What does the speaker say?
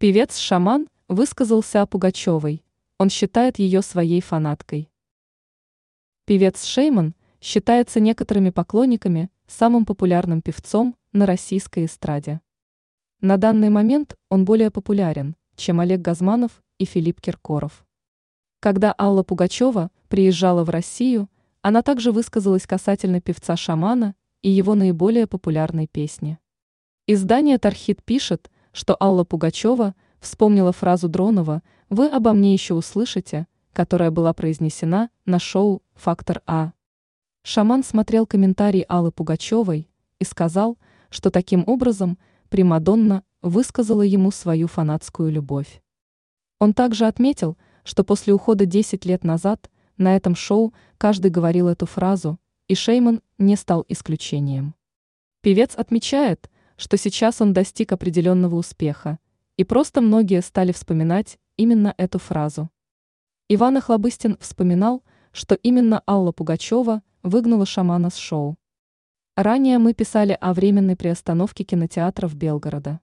Певец-шаман высказался о Пугачевой. Он считает ее своей фанаткой. Певец Шейман считается некоторыми поклонниками самым популярным певцом на российской эстраде. На данный момент он более популярен, чем Олег Газманов и Филипп Киркоров. Когда Алла Пугачева приезжала в Россию, она также высказалась касательно певца-шамана и его наиболее популярной песни. Издание Тархит пишет, что Алла Пугачева вспомнила фразу Дронова «Вы обо мне еще услышите», которая была произнесена на шоу «Фактор А». Шаман смотрел комментарий Аллы Пугачевой и сказал, что таким образом Примадонна высказала ему свою фанатскую любовь. Он также отметил, что после ухода 10 лет назад на этом шоу каждый говорил эту фразу, и Шейман не стал исключением. Певец отмечает, что сейчас он достиг определенного успеха, и просто многие стали вспоминать именно эту фразу. Иван Охлобыстин вспоминал, что именно Алла Пугачева выгнала шамана с шоу. Ранее мы писали о временной приостановке кинотеатров Белгорода.